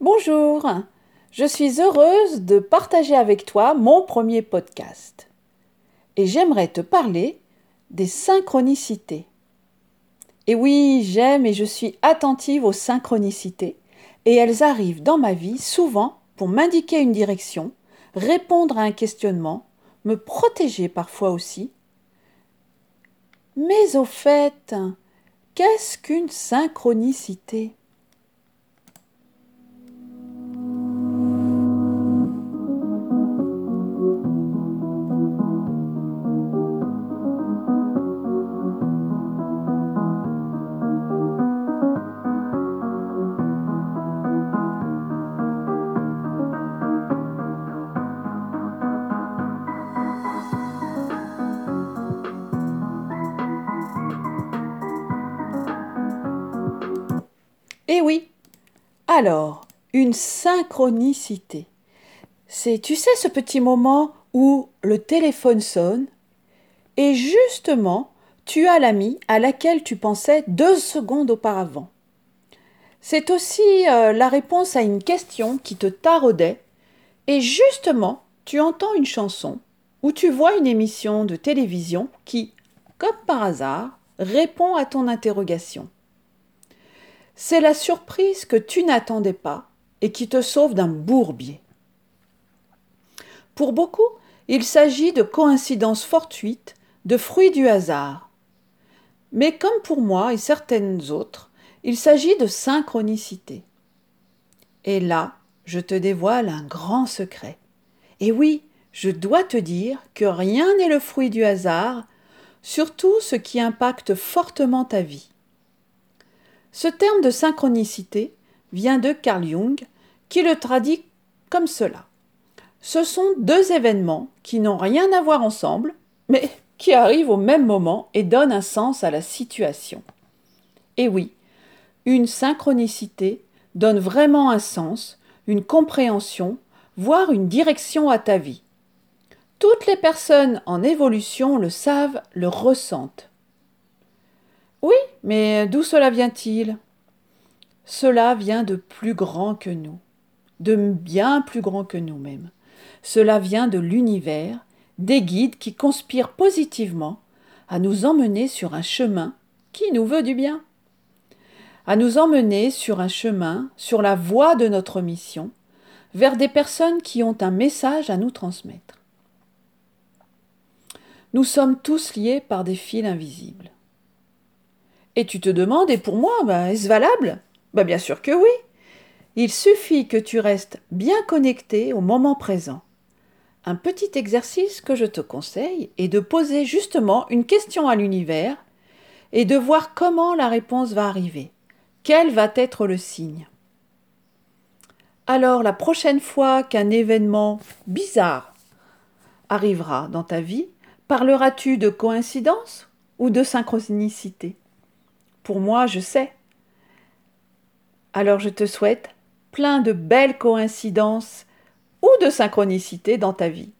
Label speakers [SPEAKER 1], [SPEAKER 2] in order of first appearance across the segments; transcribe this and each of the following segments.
[SPEAKER 1] Bonjour, je suis heureuse de partager avec toi mon premier podcast. Et j'aimerais te parler des synchronicités. Et oui, j'aime et je suis attentive aux synchronicités, et elles arrivent dans ma vie souvent pour m'indiquer une direction, répondre à un questionnement, me protéger parfois aussi. Mais au fait, qu'est-ce qu'une synchronicité? Eh oui. Alors, une synchronicité. C'est, tu sais, ce petit moment où le téléphone sonne et justement, tu as l'ami à laquelle tu pensais deux secondes auparavant. C'est aussi euh, la réponse à une question qui te taraudait et justement, tu entends une chanson ou tu vois une émission de télévision qui, comme par hasard, répond à ton interrogation. C'est la surprise que tu n'attendais pas et qui te sauve d'un bourbier. Pour beaucoup, il s'agit de coïncidences fortuites, de fruits du hasard. Mais comme pour moi et certaines autres, il s'agit de synchronicité. Et là, je te dévoile un grand secret. Et oui, je dois te dire que rien n'est le fruit du hasard, surtout ce qui impacte fortement ta vie. Ce terme de synchronicité vient de Carl Jung, qui le traduit comme cela. Ce sont deux événements qui n'ont rien à voir ensemble, mais qui arrivent au même moment et donnent un sens à la situation. Et oui, une synchronicité donne vraiment un sens, une compréhension, voire une direction à ta vie. Toutes les personnes en évolution le savent, le ressentent. Mais d'où cela vient-il? Cela vient de plus grand que nous, de bien plus grand que nous-mêmes. Cela vient de l'univers, des guides qui conspirent positivement à nous emmener sur un chemin qui nous veut du bien, à nous emmener sur un chemin, sur la voie de notre mission, vers des personnes qui ont un message à nous transmettre. Nous sommes tous liés par des fils invisibles. Et tu te demandes, et pour moi, bah, est-ce valable? Bah, Bien sûr que oui. Il suffit que tu restes bien connecté au moment présent. Un petit exercice que je te conseille est de poser justement une question à l'univers et de voir comment la réponse va arriver. Quel va être le signe? Alors la prochaine fois qu'un événement bizarre arrivera dans ta vie, parleras-tu de coïncidence ou de synchronicité? Pour moi, je sais. Alors je te souhaite plein de belles coïncidences ou de synchronicités dans ta vie.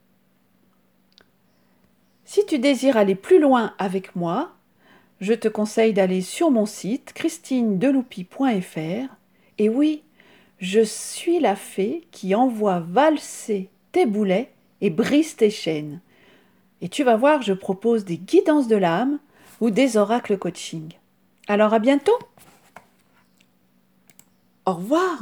[SPEAKER 1] Si tu désires aller plus loin avec moi, je te conseille d'aller sur mon site christinedeloupi.fr et oui, je suis la fée qui envoie valser tes boulets et brise tes chaînes. Et tu vas voir, je propose des guidances de l'âme ou des oracles coaching. Alors à bientôt. Au revoir.